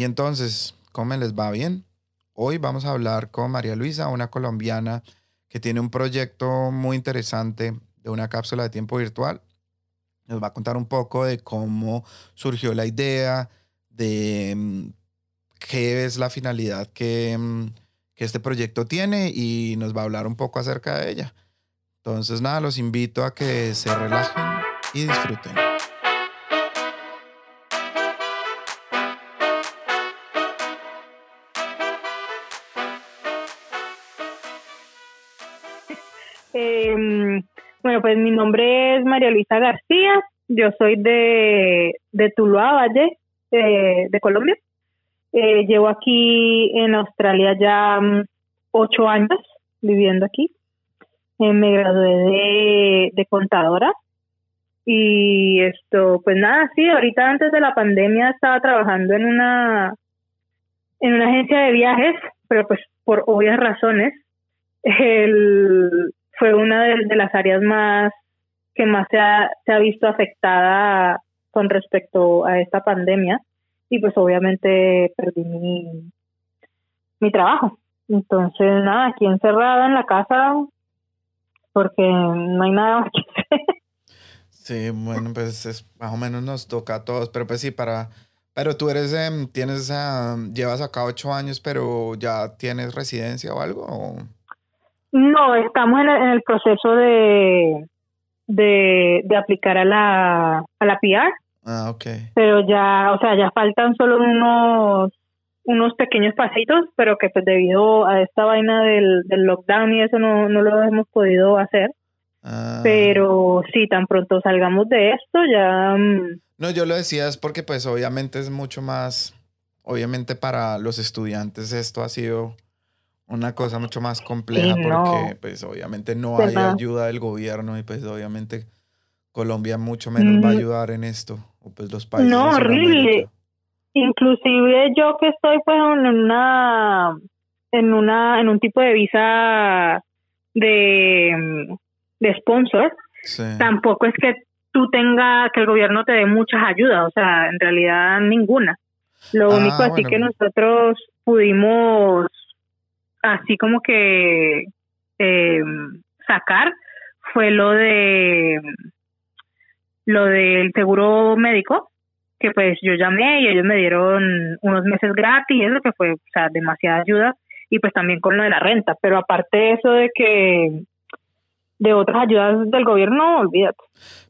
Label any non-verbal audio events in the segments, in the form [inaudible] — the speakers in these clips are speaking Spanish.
Y entonces, ¿cómo les va bien? Hoy vamos a hablar con María Luisa, una colombiana que tiene un proyecto muy interesante de una cápsula de tiempo virtual. Nos va a contar un poco de cómo surgió la idea, de mm, qué es la finalidad que, mm, que este proyecto tiene y nos va a hablar un poco acerca de ella. Entonces, nada, los invito a que se relajen y disfruten. Bueno, pues mi nombre es María Luisa García, yo soy de, de Tuluá Valle, eh, de Colombia. Eh, llevo aquí en Australia ya mm, ocho años viviendo aquí. Eh, me gradué de, contadora y esto, pues nada, sí, ahorita antes de la pandemia estaba trabajando en una en una agencia de viajes, pero pues por obvias razones, el, fue una de, las áreas más que más se ha, visto afectada con respecto a esta pandemia y pues obviamente perdí mi, mi trabajo. Entonces, nada, aquí encerrada en la casa porque no hay nada más que hacer. [laughs] Sí, bueno, pues es, más o menos nos toca a todos, pero pues sí, para... Pero tú eres, eh, tienes, uh, llevas acá ocho años, pero ya tienes residencia o algo? O? No, estamos en el, proceso de, de, de, aplicar a la, a la PR. Ah, ok. Pero ya, o sea, ya faltan solo unos unos pequeños pasitos, pero que pues debido a esta vaina del, del lockdown y eso no, no lo hemos podido hacer. Ah. Pero sí, tan pronto salgamos de esto, ya... Mm, no, yo lo decía es porque pues obviamente es mucho más, obviamente para los estudiantes esto ha sido una cosa mucho más compleja porque pues obviamente no hay ayuda del gobierno y pues obviamente Colombia mucho menos va a mm. ayudar en esto o pues los países no horrible. Inclusive yo que estoy pues en una en una en un tipo de visa de de sponsor tampoco es que tú tengas que el gobierno te dé muchas ayudas o sea en realidad ninguna. Lo ah, único así que nosotros pudimos así como que eh, sacar fue lo de lo del seguro médico que pues yo llamé y ellos me dieron unos meses gratis eso que fue o sea demasiada ayuda. Y pues también con lo de la renta pero aparte de eso de que de otras ayudas del gobierno olvídate.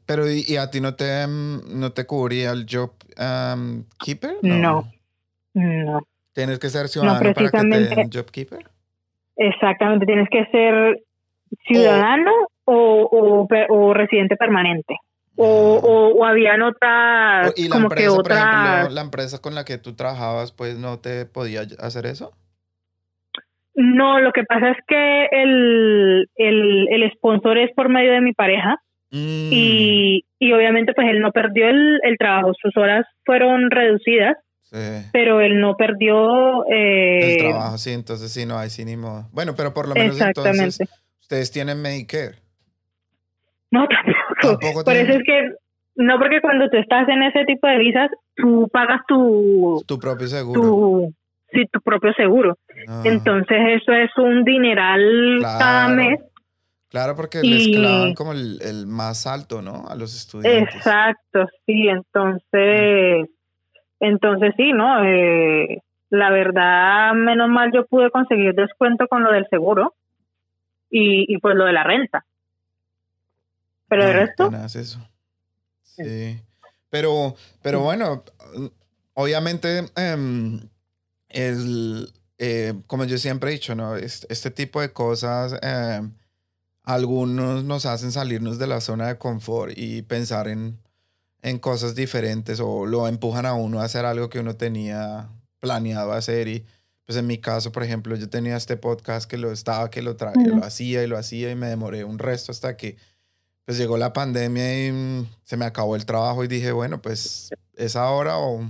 Pero y, a ti no te no te cubría el job um, keeper no. No, tienes que ser ciudadano para que te den job keeper Exactamente, tienes que ser ciudadano o, o, residente permanente. O, o, habían otras, ¿Y la como empresa, que otras... la empresa con la que tú trabajabas, pues no te podía hacer eso? No, lo que pasa es que el, el, el sponsor es por medio de mi pareja mm. y, y obviamente pues él no perdió el, el trabajo, sus horas fueron reducidas pero él no perdió... Eh, el trabajo, sí, entonces sí, no hay sí ni modo. Bueno, pero por lo menos entonces ustedes tienen Medicare. No, [laughs] tampoco. por eso es que, no porque cuando tú estás en ese tipo de visas, tú pagas tu... Tu propio seguro. sí, tu propio seguro. Ah. Entonces eso es un dineral cada mes. Claro, porque les clavan como el, el, más alto, ¿no? A los estudiantes. Exacto, sí. Entonces... Entonces sí, ¿no? Eh, la verdad, menos mal yo pude conseguir descuento con lo del seguro y, y pues lo de la renta. Pero el resto... Eso. Sí. Pero, pero bueno, obviamente em, eh, como yo siempre he dicho, ¿no? Este, tipo de cosas, em, algunos nos hacen salirnos de la zona de confort y pensar en, en cosas diferentes o lo empujan a uno a hacer algo que uno tenía planeado hacer y pues en mi caso, por ejemplo, yo tenía este podcast que lo estaba, que lo traía, lo hacía y lo hacía y me demoré un resto hasta que pues llegó la pandemia y mm, se me acabó el trabajo y dije, bueno, pues es ahora o,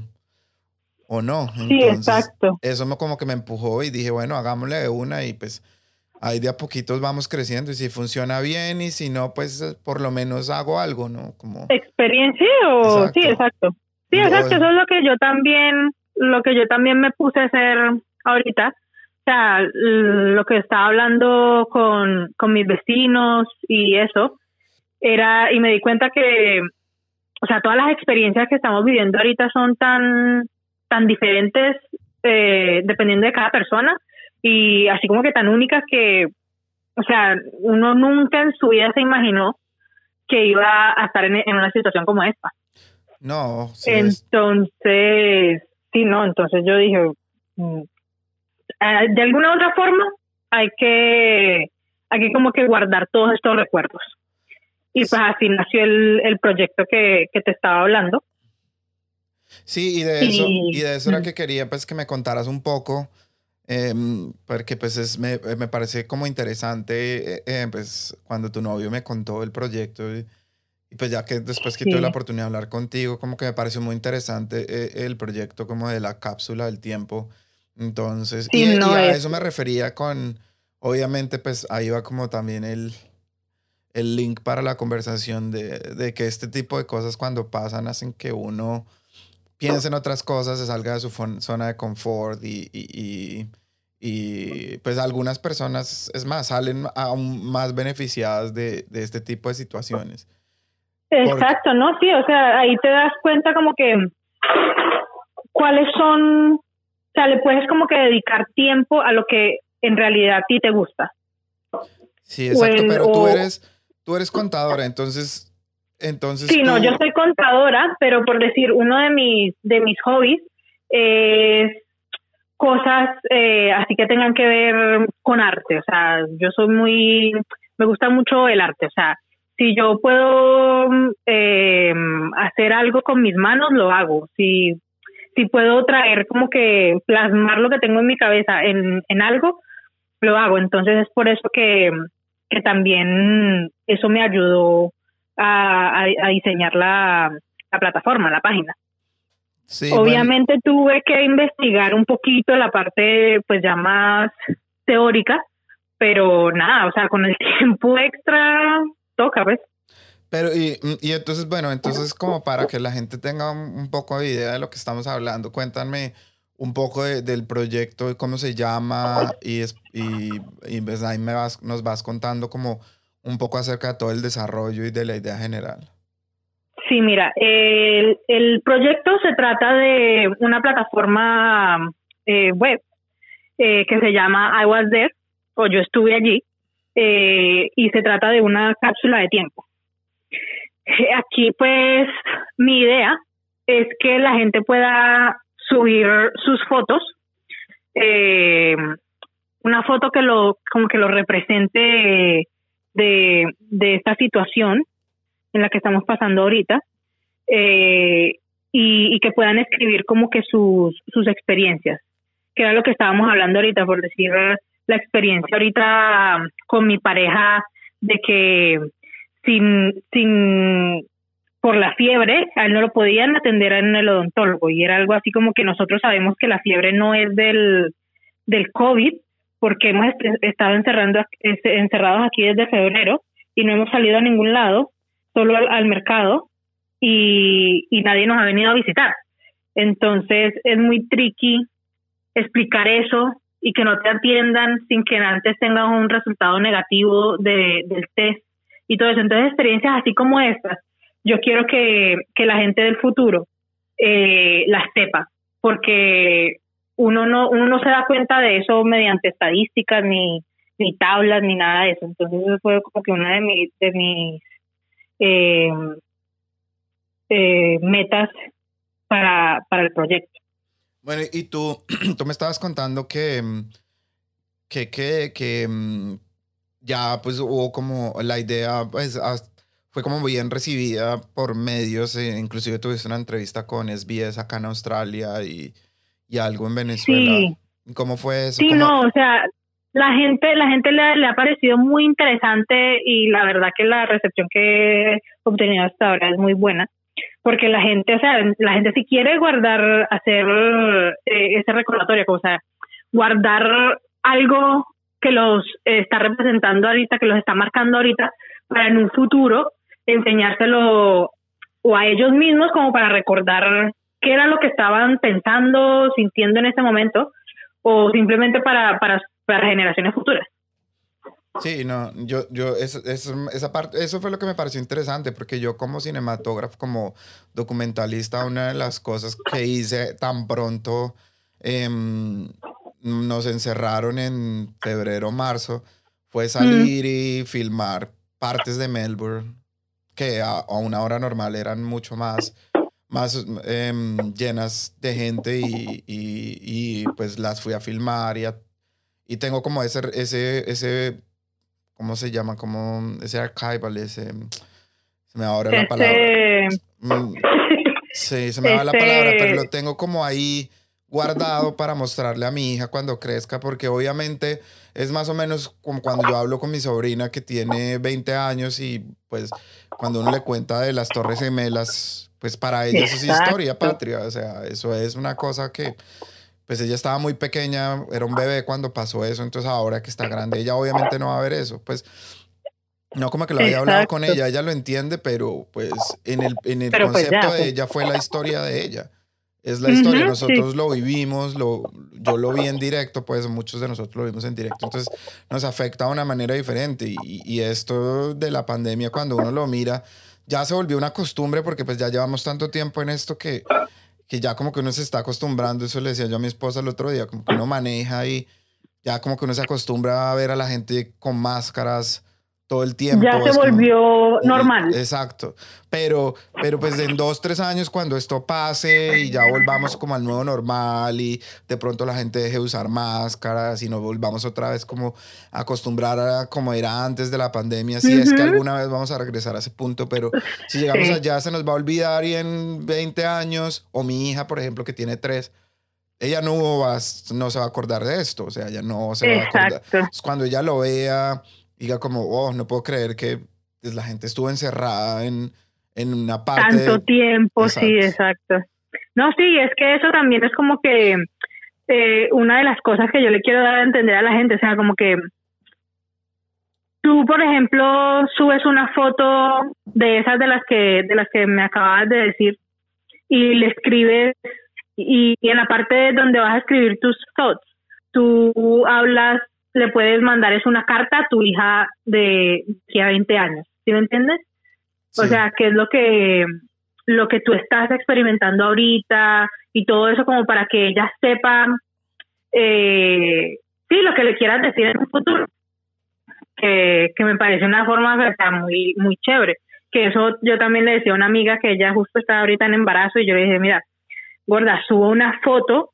o no. sí, exacto. Eso me, como que me empujó y dije, bueno, hagámosle de una y pues ahí de a poquitos vamos creciendo y si funciona bien y si no, pues eh, por lo menos hago algo, ¿no? Como... Experiencia o sí, exacto. Sí, exacto, eso es lo que yo también lo que yo también me puse a hacer ahorita, o sea, lo que estaba hablando con, con mis vecinos y eso, era, y me di cuenta que, o sea, todas las experiencias que estamos viviendo ahorita son tan, tan diferentes eh, dependiendo de cada persona y así como que tan únicas que, o sea, uno nunca en su vida se imaginó que iba a estar en, una situación como esta. No. Sí entonces, sí, no, entonces yo dije, mm, ah, de alguna otra forma hay que, hay que como que guardar todos estos recuerdos. Y pues así nació el, el proyecto que, que te estaba hablando. Sí, y de eso, y, de eso era que quería pues que me contaras un poco, em, porque pues es, me, me, parece como interesante eh, eh, pues cuando tu novio me contó el proyecto y, pues ya que después que tuve la oportunidad de hablar contigo, como que me pareció muy interesante eh, el proyecto como de la cápsula del tiempo. Entonces, y, a eso me refería con, obviamente pues ahí va como también el, el link para la conversación de, de que este tipo de cosas cuando pasan hacen que uno piense en otras cosas, se salga de su zona de confort y, y, y, pues algunas personas, es más, salen aún más beneficiadas de, de este tipo de situaciones. Exacto, ¿no? Sí, o sea, ahí te das cuenta como que cuáles son, o sea, le puedes como que dedicar tiempo a lo que en realidad a ti te gusta. Sí, exacto, pero tú eres, tú eres contadora, entonces entonces. Sí, no, yo soy contadora, pero por decir, uno de mis, de mis hobbies es cosas eh, así que tengan que ver con arte. O sea, yo soy muy. Me gusta mucho el arte. O sea, si yo puedo eh, hacer algo con mis manos, lo hago. Si, si puedo traer como que plasmar lo que tengo en mi cabeza en, en algo, lo hago. Entonces es por eso que, que también eso me ayudó a, a, diseñar la, la, plataforma, la página. Obviamente tuve que investigar un poquito la parte pues ya más teórica, pero nada, o sea, con el [laughs] tiempo extra toca, ¿ves? Pero, y, y entonces, bueno, entonces como para que la gente tenga un, poco de idea de lo que estamos hablando, cuéntame un poco del proyecto y cómo se llama y, y, y pues ahí me vas, nos vas contando como un poco acerca de todo el desarrollo y de la idea general. Sí, mira, el, el proyecto se trata de una plataforma eh, web eh, que se llama I Was There, o yo estuve allí, eh, y se trata de una cápsula de tiempo. Aquí, pues, mi idea es que la gente pueda subir sus fotos, una foto que lo, como que lo represente de, de esta situación en la que estamos pasando ahorita eh, y, que puedan escribir como que sus, sus experiencias, que era lo que estábamos hablando ahorita, por decir la experiencia ahorita con mi pareja de que sin, sin por la fiebre, a él no lo podían atender en el odontólogo y era algo así como que nosotros sabemos que la fiebre no es del, del COVID, porque hemos estado encerrando, este, encerrados aquí desde febrero y no hemos salido a ningún lado, solo al, mercado y, nadie nos ha venido a visitar. Entonces es muy tricky explicar eso y que no te atiendan sin que antes tengas un resultado negativo de, del test y todo eso. Entonces experiencias así como estas, yo quiero que, que la gente del futuro eh, las sepa, porque uno no, uno no se da cuenta de eso mediante estadísticas ni, ni tablas ni nada de eso. Entonces eso fue como que una de, mis de mis eh, eh, metas para, para el proyecto. Bueno, y tú, [clears throat] tú me estabas contando que, que, que, que ya pues hubo como la idea, pues fue como bien recibida por medios, eh, inclusive tuviste una entrevista con SBS acá en Australia y y algo en Venezuela. Sí. ¿Cómo fue eso? Sí, no, o sea, la gente, la gente le, ha parecido muy interesante y la verdad que la recepción que he obtenido hasta ahora es muy buena. Porque la gente, o sea, la gente si quiere guardar, hacer eh, ese recordatorio, o sea, guardar algo que los está representando ahorita, que los está marcando ahorita, para en un futuro enseñárselo o a ellos mismos como para recordar qué era lo que estaban pensando, sintiendo en ese momento, o simplemente para, para, para generaciones futuras. Sí, no, yo, yo, eso, esa parte, eso fue lo que me pareció interesante, porque yo como cinematógrafo, como documentalista, una de las cosas que hice tan pronto, em, nos encerraron en febrero, marzo, fue salir y filmar partes de Melbourne, que a, una hora normal eran mucho más, más em, llenas de gente y, y, pues las fui a filmar y, y tengo como ese, ese, ese ¿cómo se llama? Como ese archival, ese... Se me va la palabra. Mm, sí, se me va la palabra, pero lo tengo como ahí guardado para mostrarle a mi hija cuando crezca, porque obviamente es más o menos como cuando yo hablo con mi sobrina que tiene 20 años y pues cuando uno le cuenta de las Torres Gemelas, pues para ella eso es historia patria, o sea, eso es una cosa que pues ella estaba muy pequeña, era un bebé cuando pasó eso, entonces ahora que está grande, ella obviamente no va a ver eso, pues no como que lo había hablado con ella, ella lo entiende, pero pues en el, en el pues, concepto de pues. ella fue la historia de ella. Es la historia, nosotros lo vivimos, lo, yo lo vi en directo, pues muchos de nosotros lo vimos en directo, entonces nos afecta de una manera diferente y, y esto de la pandemia cuando uno lo mira ya se volvió una costumbre porque pues ya llevamos tanto tiempo en esto que que ya como que uno se está acostumbrando, eso le decía yo a mi esposa el otro día, como que uno maneja y ya como que uno se acostumbra a ver a la gente con máscaras, todo el tiempo. Ya se volvió normal. Exacto. Pero, pero pues en dos, tres años cuando esto pase y ya volvamos como al nuevo normal y de pronto la gente deje de usar máscaras y nos volvamos otra vez como a acostumbrar a como era antes de la pandemia, si es que alguna vez vamos a regresar a ese punto, pero si llegamos allá se nos va a olvidar y en 20 años, o mi hija, por ejemplo, que tiene tres, ella no, va, no se va a acordar de esto, o sea, ella no se va a acordar. Cuando ella lo vea diga como, oh, no puedo creer que la gente estuvo encerrada en, en una parte. Tanto tiempo, sí, exacto. No, sí, es que eso también es como que eh, una de las cosas que yo le quiero dar a entender a la gente, o sea, como que tú, por ejemplo, subes una foto de esas de las que de las que me acabas de decir y le escribes y, y en la parte donde vas a escribir tus thoughts, tú hablas le puedes mandar es una carta a tu hija de que a 20 años, ¿sí me entiendes? O sea, qué es lo que lo que tú estás experimentando ahorita y todo eso como para que ella sepa eh, sí lo que le quieras decir en un futuro que, que me parece una forma muy muy chévere. Que eso yo también le decía a una amiga que ella justo está ahorita en embarazo y yo le dije mira gorda subo una foto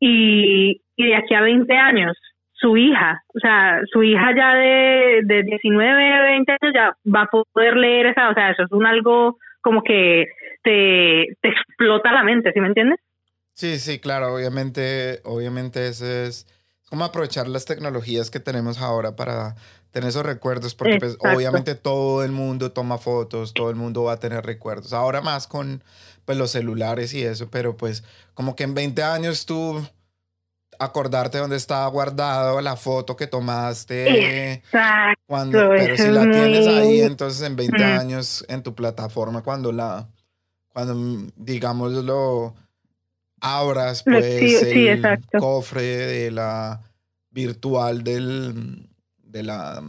y, y de aquí a 20 años su hija, o sea, su hija ya de, de 19, 20 años ya va a poder leer esa, o sea, eso es un algo como que te, te explota la mente, ¿sí me entiendes? Sí, sí, claro, obviamente, obviamente eso es como aprovechar las tecnologías que tenemos ahora para tener esos recuerdos, porque pues, obviamente todo el mundo toma fotos, todo el mundo va a tener recuerdos. Ahora más con pues, los celulares y eso, pero pues como que en 20 años tú acordarte dónde estaba guardado la foto que tomaste. Exacto. Cuando, pero si la tienes ahí, entonces en 20 años en tu plataforma, cuando la, cuando digamos lo abras, pues el cofre de la virtual del, de la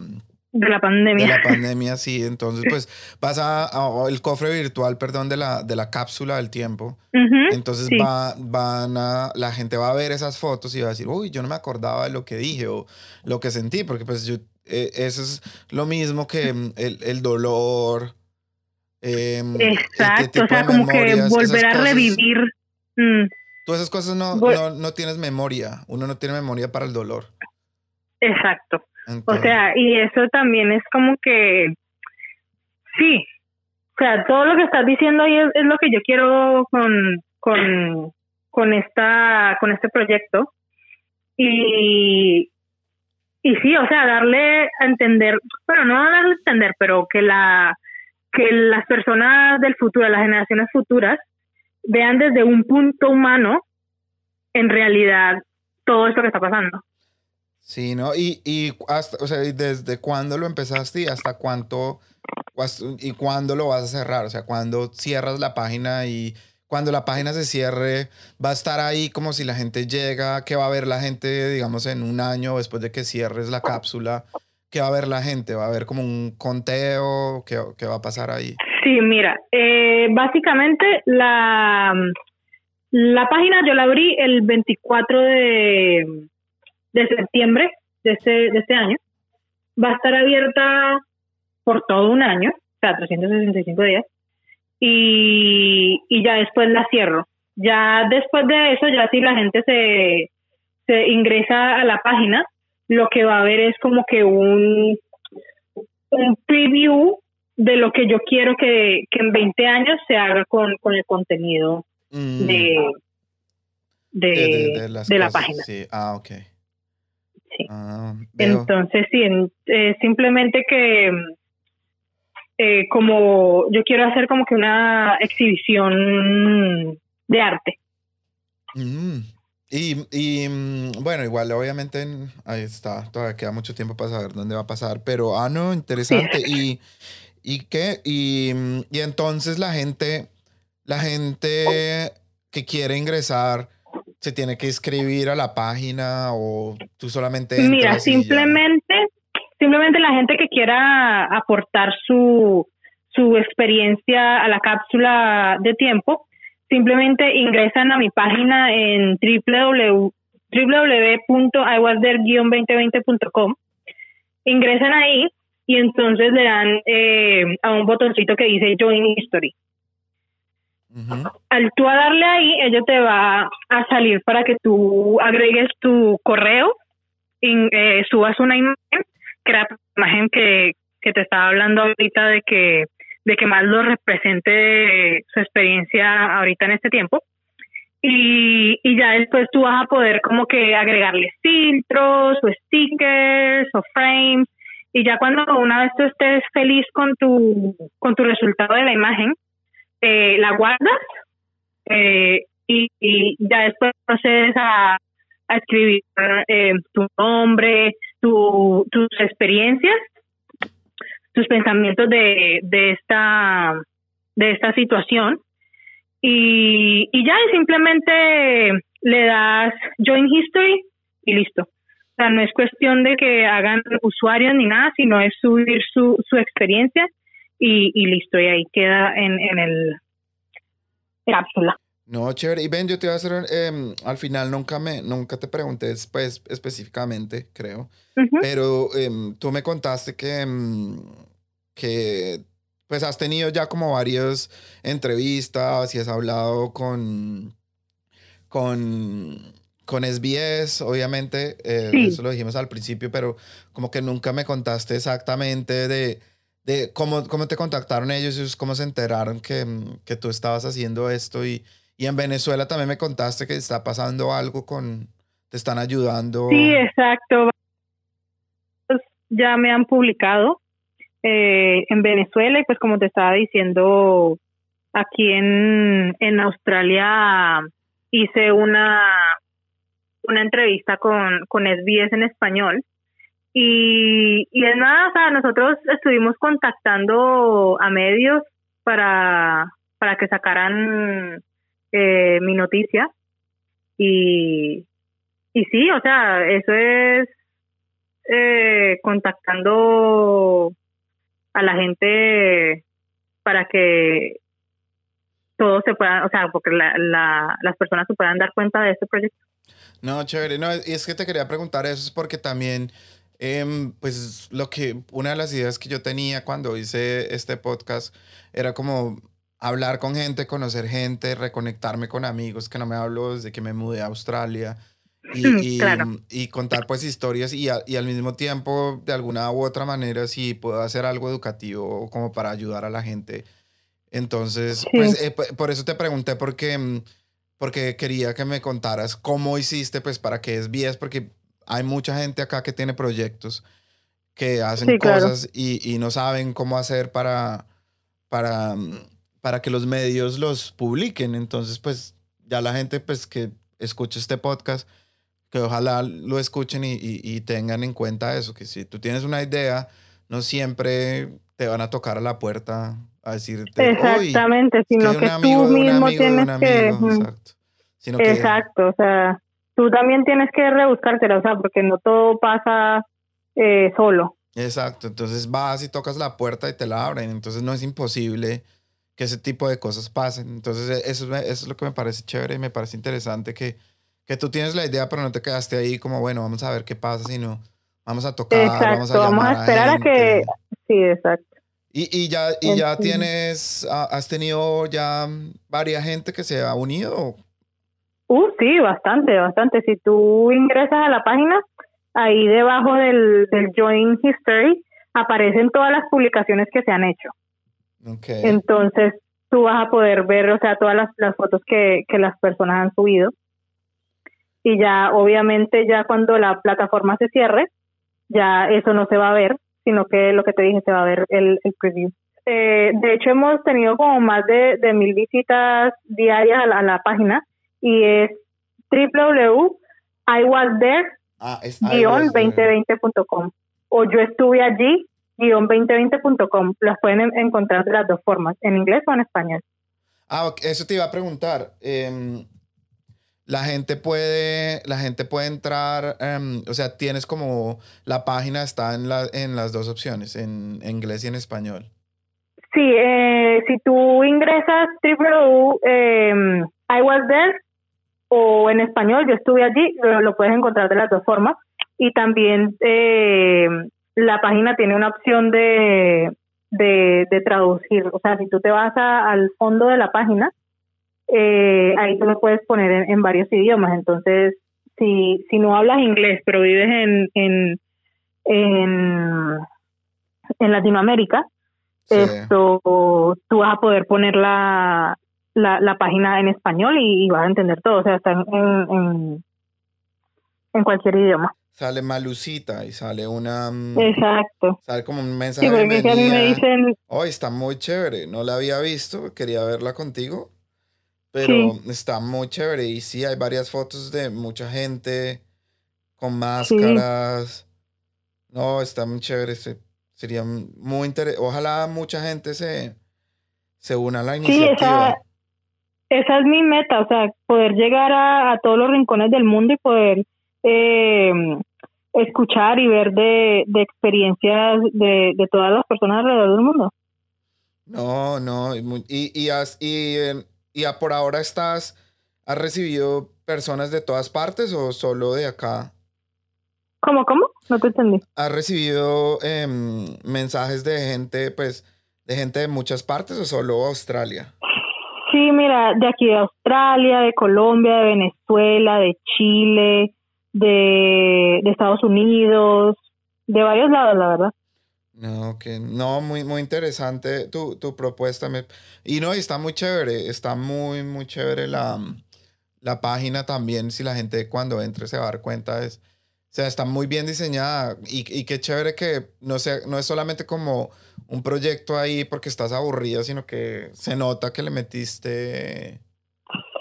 de la pandemia. De la [laughs] pandemia, sí. Entonces, pues vas a, el cofre virtual, perdón, de la, de la cápsula del tiempo. Entonces va, van a, la gente va a ver esas fotos y va a decir, uy, yo no me acordaba de lo que dije o lo que sentí, porque pues yo, eh, eso es lo mismo que mm, el, el dolor. Em, Exacto, o sea, como que volver a revivir. Mm. Tú esas cosas no, no, no tienes memoria, uno no tiene memoria para el dolor. Exacto. O sea, y eso también es como que, sí, o sea, todo lo que estás diciendo ahí es, lo que yo quiero con, con, con, esta, con este proyecto. Y, y sí, o sea, darle a entender, bueno, no darle a entender, pero que la que las personas del futuro, las generaciones futuras, vean desde un punto humano, en realidad, todo esto que está pasando. Sí, ¿no? Y, y hasta, o sea, ¿desde cuándo lo empezaste y hasta cuánto, y cuándo lo vas a cerrar? O sea, ¿cuándo cierras la página y cuando la página se cierre, va a estar ahí como si la gente llega, que va a ver la gente, digamos, en un año después de que cierres la cápsula, ¿qué va a ver la gente? ¿Va a haber como un conteo? ¿Qué, qué va a pasar ahí? Sí, mira, eh, básicamente la, la página yo la abrí el 24 de, de septiembre de este, de este año. Va a estar abierta por todo un año, o sea, 365 días y, y ya después la cierro. Ya después de eso, ya si la gente se, se ingresa a la página, lo que va a ver es como que un, un preview de lo que yo quiero que, que en 20 años se haga con, con el contenido mm. de, de, de, la página. Sí. Ah, ok. Sí. Ah, Entonces, sí, eh, simplemente que eh, como yo quiero hacer como que una exhibición de arte. Mm. Y, y, mm, bueno, igual obviamente ahí está, todavía queda mucho tiempo para saber dónde va a pasar, pero ah, no, interesante. Y, y qué, y, mm, y entonces la gente, la gente que quiere ingresar, se tiene que inscribir a la página o tú solamente Mira, simplemente simplemente la gente que quiera aportar su, su experiencia a la cápsula de tiempo, simplemente ingresan a mi página en www.iwasder-2020.com, ingresan ahí y entonces le dan eh, a un botoncito que dice Join History. Al tú a darle ahí, ello te va a salir para que tú agregues tu correo, eh, subas una imagen que la imagen que, que te estaba hablando ahorita de que de que más lo represente su experiencia ahorita en este tiempo. Y, y ya después tú vas a poder como que agregarle filtros o stickers o frames y ya cuando una vez tú estés feliz con tu con tu resultado de la imagen eh, la guardas eh, y, ya después procedes a, escribir eh, tu nombre tus experiencias, tus pensamientos de, de, esta, de esta situación. Y, y ya simplemente le das Join History y listo. O sea, no es cuestión de que hagan usuarios ni nada, sino es subir su, su experiencia y, y listo, y ahí queda en, en el cápsula. No, chévere. Y Ben, yo te iba a hacer, em, al final nunca me, nunca te pregunté pues, específicamente, creo, pero em, tú me contaste que, em, que pues has tenido ya como varias entrevistas y has hablado con, con, con SBS, obviamente, eh, eso lo dijimos al principio, pero como que nunca me contaste exactamente de, de cómo, cómo te contactaron ellos cómo se enteraron que, que tú estabas haciendo esto y y en Venezuela también me contaste que está pasando algo con, te están ayudando. Sí, exacto. Ya me han publicado eh, en Venezuela y pues como te estaba diciendo, aquí en, en Australia hice una, una entrevista con, con SBS en español. Y, y es nada, o sea, nosotros estuvimos contactando a medios para, para que sacaran eh, mi noticia. Y, y sí, o sea, eso es eh, contactando a la gente para que todos se puedan, o sea, porque la, la, las personas se puedan dar cuenta de este proyecto. No, chévere. No, y es que te quería preguntar eso, es porque también, em, pues, lo que, una de las ideas que yo tenía cuando hice este podcast era como hablar con gente, conocer gente, reconectarme con amigos que no me hablo desde que me mudé a Australia y, [laughs] y, contar pues historias y, y, al mismo tiempo de alguna u otra manera si puedo hacer algo educativo como para ayudar a la gente. Entonces, pues eh, por eso te pregunté porque, mm, porque quería que me contaras cómo hiciste pues para que es SBS, porque hay mucha gente acá que tiene proyectos que hacen cosas y, y, no saben cómo hacer para, para para que los medios los publiquen. Entonces, pues ya la gente pues que escuche este podcast, que ojalá lo escuchen y, tengan en cuenta eso, que si tú tienes una idea, no siempre te van a tocar a la puerta a decirte, exactamente, sino que, tú mismo tienes que, exacto. exacto, o sea, tú también tienes que rebuscártela, o sea, porque no todo pasa eh, solo. Exacto, entonces vas y tocas la puerta y te la abren, entonces no es imposible que ese tipo de cosas pasen. Entonces e, eso, eso es lo que me parece chévere y me parece interesante que, que tú tienes la idea, pero no te quedaste ahí como, bueno, vamos a ver qué pasa, sino vamos a tocar, vamos a vamos a esperar a, que... Sí, exacto. Y, y ya, y ya tienes, has tenido ya varias gente que se ha unido. Uh, sí, bastante, bastante. Si tú ingresas a la página, ahí debajo del, del Join History aparecen todas las publicaciones que se han hecho. Okay. Entonces, tú vas a poder ver, o sea, todas las, las fotos que, que las personas han subido. Y ya, obviamente, ya cuando la plataforma se cierre, ya eso no se va a ver, sino que lo que te dije, se va a ver el, el preview. Eh, de hecho, hemos tenido como más de, de mil visitas diarias a la, página y es www.iwasthere-2020.com o yo estuve allí 2020.com. Las pueden encontrar de las dos formas, en inglés o en español. Ah, eso te iba a preguntar. Eh, la gente puede, la gente puede entrar, em, o sea, tienes como la página está en, la, en las dos opciones, en, inglés y en español. Sí, eh, si tú ingresas www, eh, I was there o en español, yo estuve allí, lo, puedes encontrar de las dos formas. Y también eh, la página tiene una opción de, de, de, traducir, o sea, si tú te vas al fondo de la página, eh, ahí tú lo puedes poner en, varios idiomas. Entonces, si, si no hablas inglés, pero vives en, en, en, Latinoamérica, esto, tú vas a poder poner la, la, página en español y, vas a entender todo. O sea, está en, en, cualquier idioma. Sale Malucita y sale una... Mm, Exacto. Sale como un mensaje. Sí, porque a mí me dicen... Hoy está muy chévere, no la había visto, quería verla contigo. Pero está muy chévere y sí, hay varias fotos de mucha gente con máscaras. No, está muy chévere. sería muy interesante. Ojalá mucha gente se, se una a la iniciativa. Sí, esa, esa es mi meta, o sea, poder llegar a, todos los rincones del mundo y poder eh, escuchar y ver de, de experiencias de, de, todas las personas alrededor del mundo. No, no, y, y, y, y ¿Y por ahora estás, has recibido personas de todas partes o solo de acá? ¿Cómo, cómo? No te entendí. ¿Has recibido em, mensajes de gente, pues, de gente de muchas partes o solo Australia? Sí, mira, de aquí de Australia, de Colombia, de Venezuela, de Chile, de, de Estados Unidos, de varios lados, la verdad. No, que no, muy, muy interesante tu, tu propuesta. Me, y no, está muy chévere, está muy, muy chévere la, la página también. Si la gente cuando entre se va a dar cuenta, es, sea, está muy bien diseñada. Y, y qué chévere que no, sea, no es solamente como un proyecto ahí porque estás aburrida, sino que se nota que le metiste.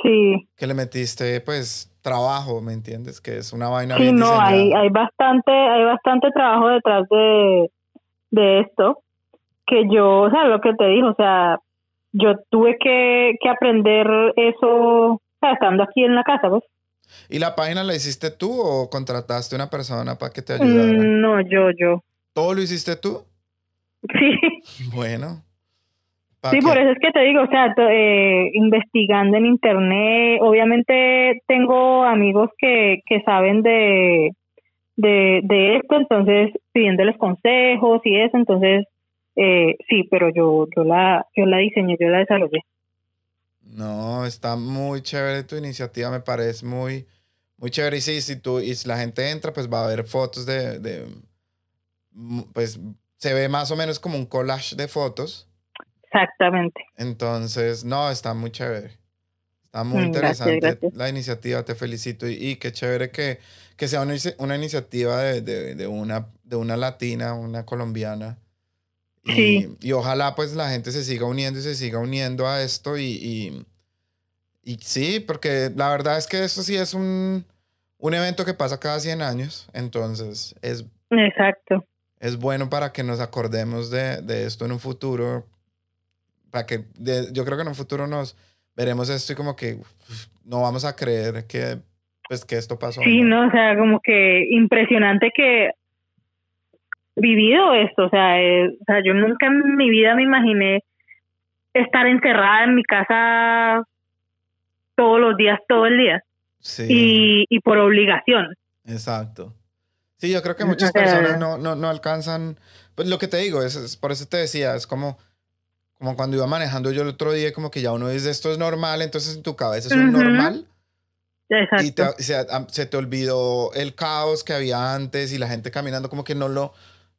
Sí. Que le metiste, pues, trabajo, ¿me entiendes? Que es una vaina. Sí, no, hay, hay bastante, hay bastante trabajo detrás de de esto, que yo, o sea, lo que te digo, o sea, yo tuve que, que aprender eso estando aquí en la casa, pues. ¿Y la página la hiciste tú o contrataste una persona para que te ayudara? Mm, no, yo, yo. ¿Todo lo hiciste tú? Sí. Bueno. Sí, por eso es que te digo, o sea, eh, investigando en internet, obviamente tengo amigos que, que saben de, de, de esto, entonces pidiéndoles consejos y eso, entonces eh, sí, pero yo, yo la, yo la diseñé, yo la desarrollé. No, está muy chévere tu iniciativa, me parece muy, muy chévere. Y sí, si tú, y si la gente entra, pues va a ver fotos de, de, pues se ve más o menos como un collage de fotos. Exactamente. Entonces, no, está muy chévere. Está muy mm, interesante la iniciativa, te felicito. Y, y, qué chévere que, que sea una, una iniciativa de, de, de, una, de una latina, una colombiana. Y, y, ojalá pues la gente se siga uniendo y se siga uniendo a esto. Y, y, y sí, porque la verdad es que esto sí es un, un evento que pasa cada 100 años. Entonces es... Exacto. Es bueno para que nos acordemos de, de esto en un futuro para que yo creo que en un futuro nos veremos esto y como que no vamos a creer que pues que esto pasó. Sí, no, o sea, como que impresionante que vivido esto, o sea, eh, o sea, yo nunca en mi vida me imaginé estar encerrada en mi casa todos los días, todo el día. Sí. Y, y por obligación. Exacto. Sí, yo creo que muchas personas no, no, no alcanzan, pues lo que te digo, es, por eso te decía, es como, como cuando iba manejando yo el otro día, como que ya uno dice esto es normal, entonces en tu cabeza es un normal. Exacto. Y te, se, se, te olvidó el caos que había antes y la gente caminando, como que no lo,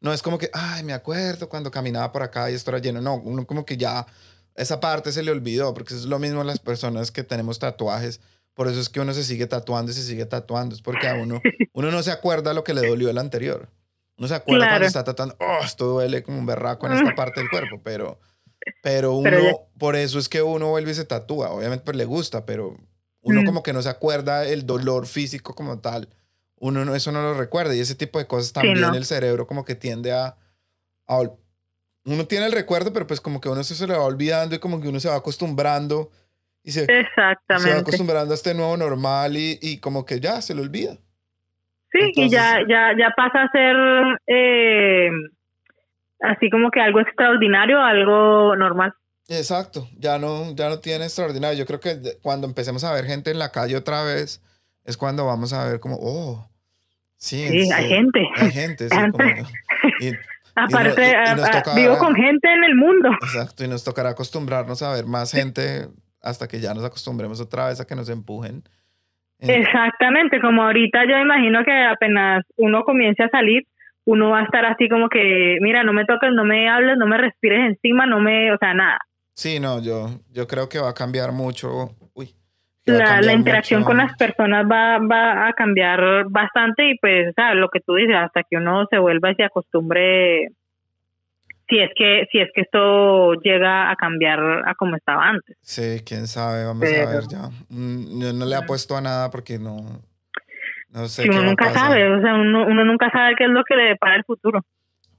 no es como que, ay, me acuerdo cuando caminaba por acá y esto era lleno, no, uno como que ya esa parte se le olvidó, porque es lo mismo las personas que tenemos tatuajes. Por eso es que uno se sigue tatuando y se sigue tatuando. Es porque a uno, [laughs] uno no se acuerda lo que le dolió el anterior. No se acuerda cuando está tatuando, oh, esto duele como un berraco en esta parte del cuerpo, pero, pero [laughs] uno, por eso es que uno vuelve y se tatúa. Obviamente pues le gusta, pero uno mm. como que no se acuerda el dolor físico como tal. Uno no, eso no lo recuerda y ese tipo de cosas también el cerebro como que tiende a, a uno tiene el recuerdo, pero pues como que uno se, se le va olvidando y como que uno se va acostumbrando y se, Exactamente. se va acostumbrando a este nuevo normal y, y como que ya se le olvida. Sí, y ya, ya, ya pasa a ser eh, así como que algo extraordinario, algo normal. Exacto, ya no, ya no tiene extraordinario. Yo creo que cuando empecemos a ver gente en la calle otra vez, es cuando vamos a ver como, oh, sí, sí hay gente. Hay gente, sí, como, y, Aparte, vivo con gente en el mundo. Exacto, y nos tocará acostumbrarnos a ver más gente hasta que ya nos acostumbremos otra vez a que nos empujen. Exactamente, como ahorita yo imagino que apenas uno comience a salir, uno va a estar así como que, mira, no me toques, no me hables, no me respires encima, no me, o sea, nada. Sí, no, yo, yo creo que va a cambiar mucho. La, la, interacción con las personas va, va a cambiar bastante y pues, o sea, lo que tú dices, hasta que uno se vuelva y se acostumbre, si es que, si es que esto llega a cambiar a como estaba antes. Sí, quién sabe, vamos a ver ya. Mm, yo no le apuesto a nada porque no, no sé. uno nunca sabe, o sea, uno, uno nunca sabe qué es lo que le depara el futuro.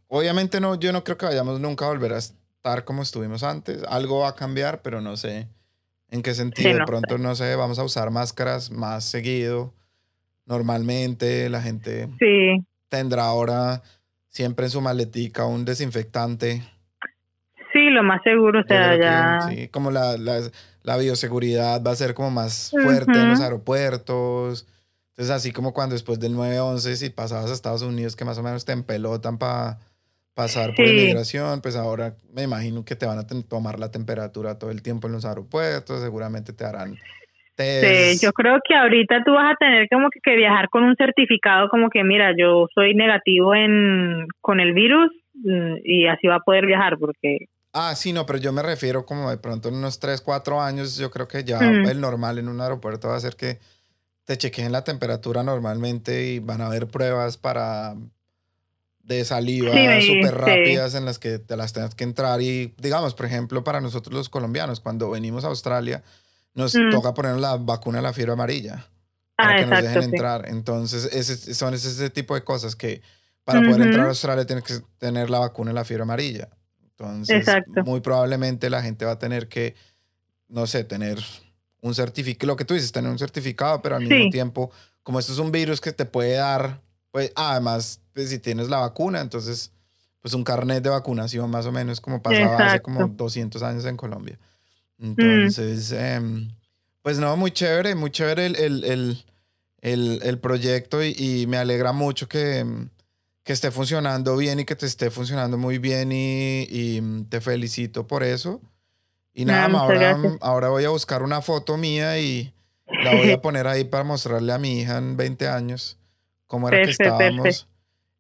Obviamente no, yo no creo que vayamos nunca a volver a estar como estuvimos antes. Algo va a cambiar, pero no sé. ¿En qué sentido? de pronto, no sé, vamos a usar máscaras más seguido. Normalmente la gente tendrá ahora siempre en su maletica un desinfectante. Sí, lo más seguro, sea, ya... sí, como la, la, bioseguridad va a ser como más fuerte en los aeropuertos. Entonces, así como cuando después del 9-11, si pasabas a Estados Unidos, que más o menos te empelotan para pasar por inmigración, pues ahora me imagino que te van a tomar la temperatura todo el tiempo en los aeropuertos, seguramente te harán Sí, yo creo que ahorita tú vas a tener como que, viajar con un certificado como que mira, yo soy negativo en con el virus mm, y así va a poder viajar porque Ah, sí, no, pero yo me refiero como de pronto en unos 3, 4 años, yo creo que ya el normal en un aeropuerto va a ser que te chequeen la temperatura normalmente y van a haber pruebas para de saliva súper rápidas en las que te las tengas que entrar. Y digamos, por ejemplo, para nosotros los colombianos, cuando venimos a Australia, nos mm. toca poner la vacuna de la fiebre amarilla para ah, que nos dejen entrar. Entonces, ese, son ese, tipo de cosas que para poder entrar a Australia tienes que tener la vacuna de la fiebre amarilla. Entonces, muy probablemente la gente va a tener que, no sé, tener un certificado, lo que tú dices, tener un certificado, pero al mismo tiempo, como esto es un virus que te puede dar pues además, pues, si tienes la vacuna, entonces, pues un carnet de vacunación más o menos como pasaba hace como 200 años en Colombia. Entonces, em, pues no, muy chévere, muy chévere el, el, el, el proyecto y, y, me alegra mucho que, em, que, esté funcionando bien y que te esté funcionando muy bien y, y te felicito por eso. Y nada, más ahora, ahora voy a buscar una foto mía y la voy a [laughs] poner ahí para mostrarle a mi hija en 20 años cómo era que estábamos.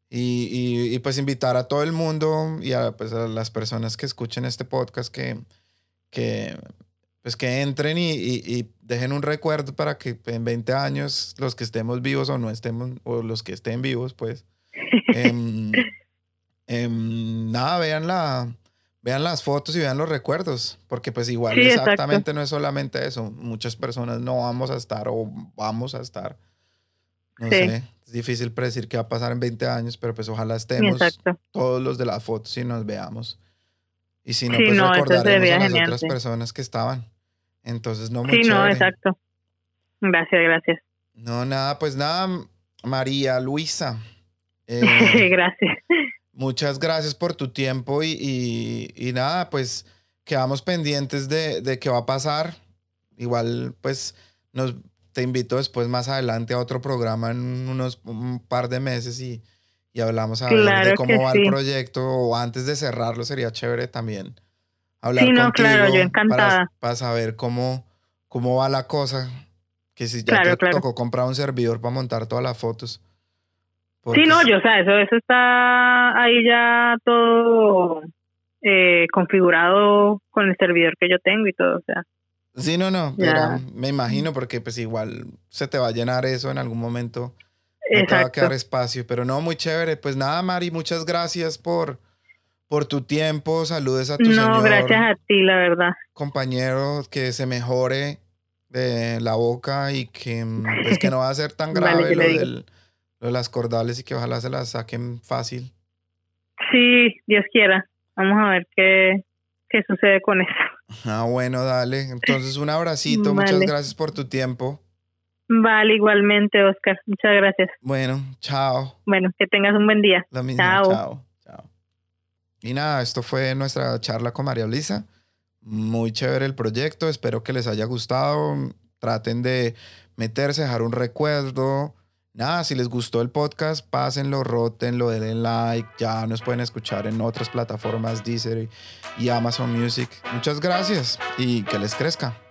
Y, y, pues invitar a todo el mundo y a, pues, a las personas que escuchen este podcast que, que, pues que entren y, y, dejen un recuerdo para que en 20 años los que estemos vivos o no estemos, o los que estén vivos, pues, [laughs] em, em, nada, vean, la, vean las fotos y vean los recuerdos, porque pues igual exactamente no es solamente eso, muchas personas no vamos a estar o vamos a estar. No sé, es difícil predecir qué va a pasar en 20 años, pero pues ojalá estemos todos los de las fotos y nos veamos. Y si no, Sí, pues no, recordaremos a las genial, otras sí. personas que estaban. Entonces, no, muy Sí, no, chévere. exacto. Gracias, gracias. No, nada, pues nada, María Luisa. [laughs] eh, gracias. muchas gracias por tu tiempo y, y- y nada, pues quedamos pendientes de, de qué va a pasar. Igual, pues nos, te invito después más adelante a otro programa en unos un par de meses y, y hablamos a ver de cómo va sí. el proyecto o antes de cerrarlo sería chévere también hablar Sí, no, contigo claro, yo encantada. para saber cómo, cómo va la cosa. Que si ya Claro, te claro. tocó comprar un servidor para montar todas las fotos. Sí, no, yo, o sea, eso, eso está ahí ya todo eh, configurado con el servidor que yo tengo y todo, o sea. Sí, no, no, era- me imagino porque pues igual se te va a llenar eso en algún momento. No te va a quedar Exacto. espacio, pero no, muy chévere. Pues nada, Mari, muchas gracias por, por tu tiempo. Saludes a tu No, señor gracias a ti, la verdad. compañero, que se mejore de la boca y que, mm, pues, que no va a ser tan [laughs] grave lo, del- lo de las cordales y que ojalá se las saquen fácil. Sí, Dios quiera. Vamos a ver qué, qué sucede con eso. Ah, bueno, dale. Entonces, un abracito. Muchas Vale. gracias por tu tiempo. Vale, igualmente, Oscar. Muchas gracias. Bueno, chao. Bueno, que tengas un buen día. Lo mismo, Chao. chao. chao. Y nada, esto fue nuestra charla con María Luisa. Muy chévere el proyecto, espero que les haya gustado. Traten de meterse, dejar un recuerdo. Nada, si les gustó el podcast, pásenlo, rótenlo, denle like. Ya nos pueden escuchar en otras plataformas, Deezer y Amazon Music. Muchas gracias y que les crezca.